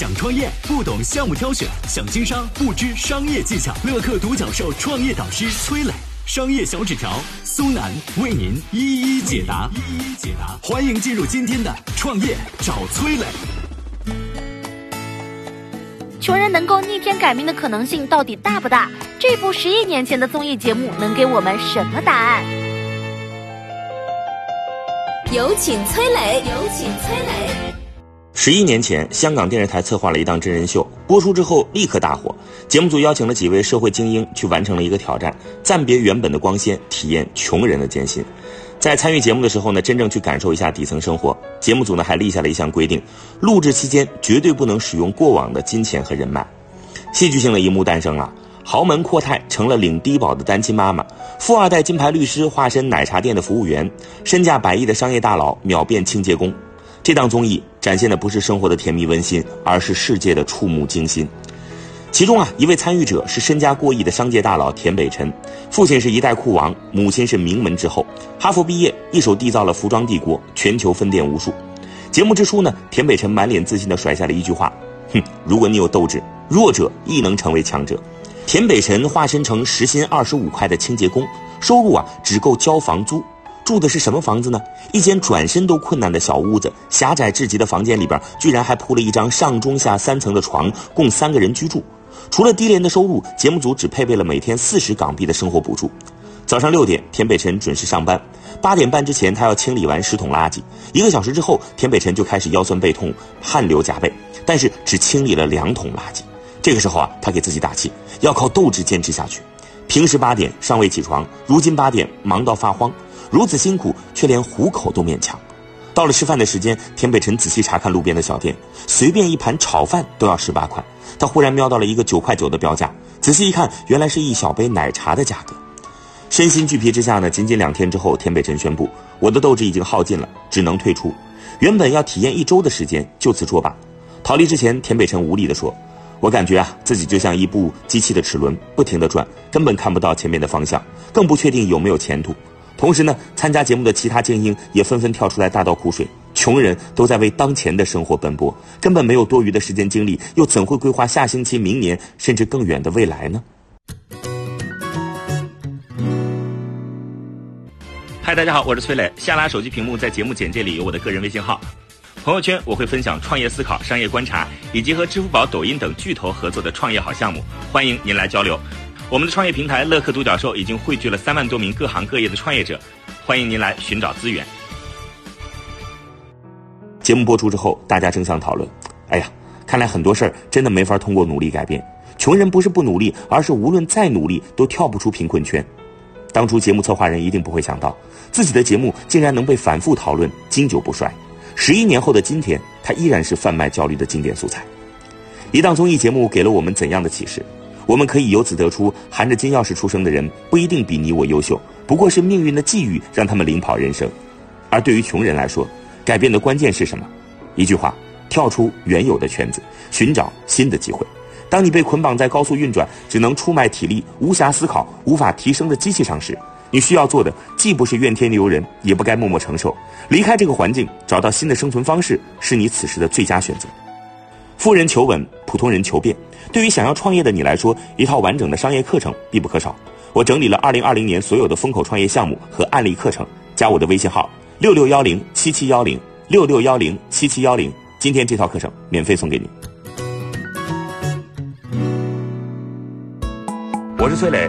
想创业不懂项目挑选，想经商不知商业技巧。乐客独角兽创业导师崔磊，商业小纸条苏南为您一一解答。一一解答，欢迎进入今天的创业找崔磊。穷人能够逆天改命的可能性到底大不大？这部十一年前的综艺节目能给我们什么答案？有请崔磊，有请崔磊。十一年前，香港电视台策划了一档真人秀，播出之后立刻大火。节目组邀请了几位社会精英去完成了一个挑战，暂别原本的光鲜，体验穷人的艰辛。在参与节目的时候呢，真正去感受一下底层生活。节目组呢还立下了一项规定，录制期间绝对不能使用过往的金钱和人脉。戏剧性的一幕诞生了，豪门阔太成了领低保的单亲妈妈，富二代金牌律师化身奶茶店的服务员，身价百亿的商业大佬秒变清洁工。这档综艺展现的不是生活的甜蜜温馨，而是世界的触目惊心。其中啊，一位参与者是身家过亿的商界大佬田北辰，父亲是一代酷王，母亲是名门之后，哈佛毕业，一手缔造了服装帝国，全球分店无数。节目之初呢，田北辰满脸自信地甩下了一句话：“哼，如果你有斗志，弱者亦能成为强者。”田北辰化身成时薪二十五块的清洁工，收入啊只够交房租。住的是什么房子呢？一间转身都困难的小屋子，狭窄至极的房间里边，居然还铺了一张上中下三层的床，供三个人居住。除了低廉的收入，节目组只配备了每天四十港币的生活补助。早上六点，田北辰准时上班，八点半之前他要清理完十桶垃圾。一个小时之后，田北辰就开始腰酸背痛、汗流浃背，但是只清理了两桶垃圾。这个时候啊，他给自己打气，要靠斗志坚持下去。平时八点尚未起床，如今八点忙到发慌。如此辛苦，却连糊口都勉强。到了吃饭的时间，田北辰仔细查看路边的小店，随便一盘炒饭都要十八块。他忽然瞄到了一个九块九的标价，仔细一看，原来是一小杯奶茶的价格。身心俱疲之下呢，仅仅两天之后，田北辰宣布：“我的斗志已经耗尽了，只能退出。”原本要体验一周的时间就此作罢。逃离之前，田北辰无力地说：“我感觉啊，自己就像一部机器的齿轮，不停地转，根本看不到前面的方向，更不确定有没有前途。”同时呢，参加节目的其他精英也纷纷跳出来大倒苦水。穷人都在为当前的生活奔波，根本没有多余的时间精力，又怎会规划下星期、明年甚至更远的未来呢？嗨，大家好，我是崔磊。下拉手机屏幕，在节目简介里有我的个人微信号。朋友圈我会分享创业思考、商业观察，以及和支付宝、抖音等巨头合作的创业好项目，欢迎您来交流。我们的创业平台乐客独角兽已经汇聚了三万多名各行各业的创业者，欢迎您来寻找资源。节目播出之后，大家争相讨论。哎呀，看来很多事儿真的没法通过努力改变。穷人不是不努力，而是无论再努力都跳不出贫困圈。当初节目策划人一定不会想到，自己的节目竟然能被反复讨论，经久不衰。十一年后的今天，它依然是贩卖焦虑的经典素材。一档综艺节目给了我们怎样的启示？我们可以由此得出，含着金钥匙出生的人不一定比你我优秀，不过是命运的际遇让他们领跑人生。而对于穷人来说，改变的关键是什么？一句话：跳出原有的圈子，寻找新的机会。当你被捆绑在高速运转、只能出卖体力、无暇思考、无法提升的机器上时，你需要做的既不是怨天尤人，也不该默默承受。离开这个环境，找到新的生存方式，是你此时的最佳选择。富人求稳，普通人求变。对于想要创业的你来说，一套完整的商业课程必不可少。我整理了二零二零年所有的风口创业项目和案例课程，加我的微信号六六幺零七七幺零六六幺零七七幺零。今天这套课程免费送给你。我是崔磊，